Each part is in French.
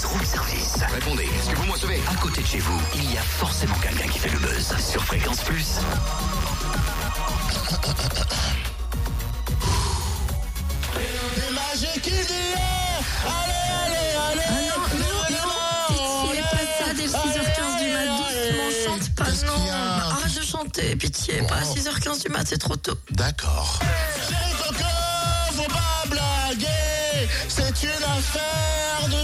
15 room service. Répondez, est-ce que vous me recevez À côté de chez vous, il y a forcément quelqu'un qui fait le buzz. Sur Fréquence Plus. Des magiques d'hier Allez, allez, allez Ah non, non, non, pitié, pas ça dès 6h15 du mat, doucement, chante pas, Qu'est-ce qu'il y non. a Arrête de chanter, pitié, pas à 6h15 du mat, c'est trop tôt. D'accord. Chérie Coco, faut pas blaguer C'est une affaire de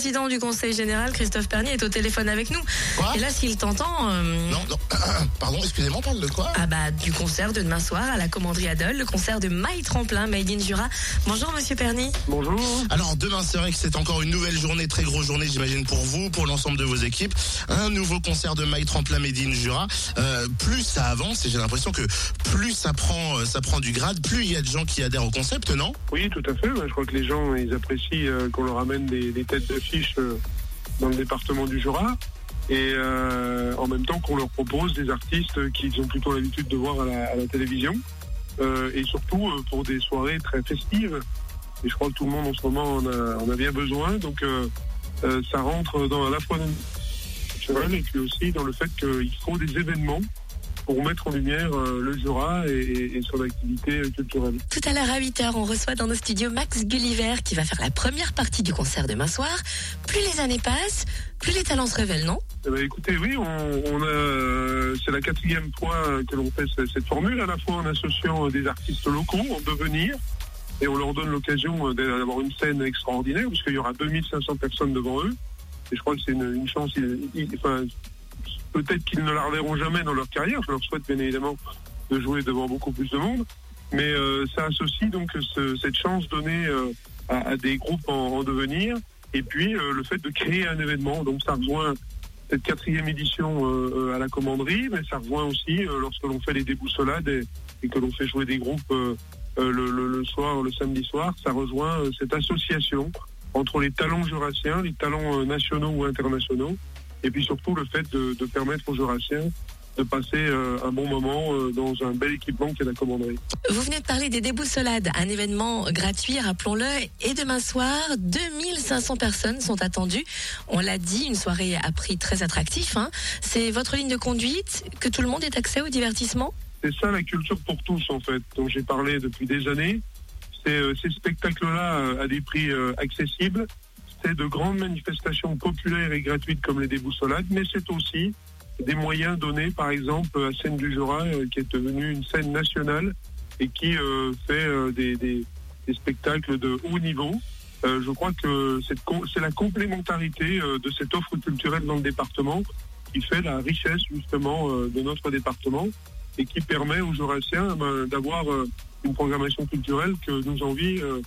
président du conseil général, Christophe Pernier, est au téléphone avec nous. Quoi Et là, s'il t'entend... euh, Non, non, pardon, excusez-moi, on parle de quoi? Ah bah du concert de demain soir à la commanderie Adol, le concert de My Tremplin Made in Jura. Bonjour Monsieur Perny. Bonjour. Alors demain c'est vrai que c'est encore une nouvelle journée, très grosse journée j'imagine pour vous, pour l'ensemble de vos équipes. Un nouveau concert de My Tremplin Made in Jura. Euh, plus ça avance et j'ai l'impression que plus ça prend, euh, ça prend du grade, plus il y a de gens qui adhèrent au concept, non? Oui, tout à fait. Je crois que les gens, ils apprécient qu'on leur amène des, des têtes d'affiche euh, dans le département du Jura. Et euh, en même temps qu'on leur propose des artistes qu'ils ont plutôt l'habitude de voir à la, télévision. Euh, et surtout pour des soirées très festives. Et je crois que tout le monde en ce moment en a, en a bien besoin. Donc ça rentre dans à la fois dans et puis aussi dans le fait qu'il faut des événements pour mettre en lumière euh, le Jura et, son activité euh, culturelle. Tout à l'heure à 8h, on reçoit dans nos studios Max Gulliver qui va faire la première partie du concert demain soir. Plus les années passent, plus les talents se révèlent, non? Eh ben, écoutez, oui, on, on a, euh, c'est la quatrième fois que l'on fait ce- cette formule, à la fois en associant des artistes locaux en devenir, et on leur donne l'occasion d'avoir une scène extraordinaire, puisqu'il y aura 2500 personnes devant eux, et je crois que c'est une, une chance, il- il- enfin, peut-être qu'ils ne la reverront jamais dans leur carrière, je leur souhaite bien évidemment de jouer devant beaucoup plus de monde, mais euh, ça associe donc ce- cette chance donnée euh, à, des groupes en, en devenir, et puis euh, le fait de créer un événement, donc ça rejoint cette quatrième édition à la commanderie, mais ça rejoint aussi lorsque l'on fait les déboussolades et, et que l'on fait jouer des groupes le, soir, le samedi soir, ça rejoint cette association entre les talents jurassiens, les talents nationaux ou internationaux, et puis surtout le fait de, de permettre aux jurassiens de passer euh, un bon moment euh, dans un bel équipement qu'est la commanderie. Vous venez de parler des déboussolades, un événement gratuit, rappelons-le, et demain soir, 2500 personnes sont attendues. On l'a dit, une soirée à prix très attractif. hein. C'est votre ligne de conduite, que tout le monde ait accès au divertissement? C'est ça la culture pour tous en fait, dont j'ai parlé depuis des années. C'est euh, ces spectacles-là euh, à des prix accessibles. C'est de grandes manifestations populaires et gratuites comme les déboussolades, mais c'est aussi des moyens donnés, par exemple, à Scène du Jura, euh, qui est devenue une scène nationale et qui euh, fait euh, des, spectacles de haut niveau. Je crois que c'est la complémentarité de cette offre culturelle dans le département qui fait la richesse justement de notre département et qui permet aux Jurassiens ben, d'avoir une programmation culturelle que nous euh,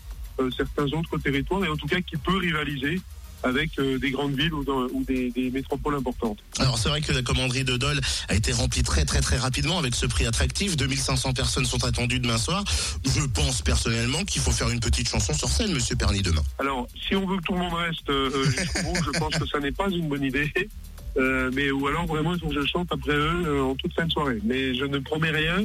certains autres territoires et en tout cas qui peut rivaliser avec euh, des grandes villes ou, dans- ou des, des métropoles importantes. Alors c'est vrai que la commanderie de Dole a été remplie très très très rapidement avec ce prix attractif. 2500 personnes sont attendues demain soir. Je pense personnellement qu'il faut faire une petite chanson sur scène, Monsieur Perny, demain. Alors, si on veut que tout le monde reste euh, euh, jusqu'au bout, je pense que ça n'est pas une bonne idée. Euh, mais ou alors vraiment il faut que je chante après eux euh, en toute fin de soirée. Mais je ne promets rien.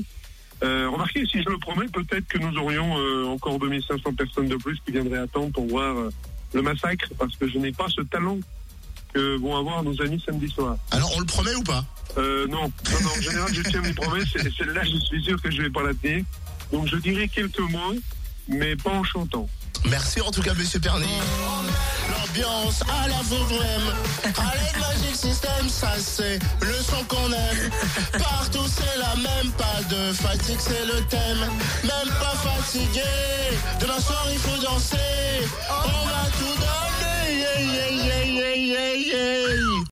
Euh, remarquez, si je le promets, peut-être que nous aurions euh, encore 2500 personnes de plus qui viendraient attendre pour voir euh, le massacre, parce que je n'ai pas ce talent que vont avoir nos amis samedi soir. Alors on le promet ou pas? Euh, non, non, non, en général, je tiens mes promesses, et celle-là, je suis sûr que je vais pas la tenir. Donc je dirai quelques mots, mais pas en chantant. Merci en tout cas, Monsieur Perny. L'ambiance à la Vauvrème, à Magic System, ça c'est le son qu'on aime. Partout c'est la même, pas de fatigue, c'est le thème. Même pas fatigué, demain soir il faut danser. On va tout donner, yeah, yeah, yeah.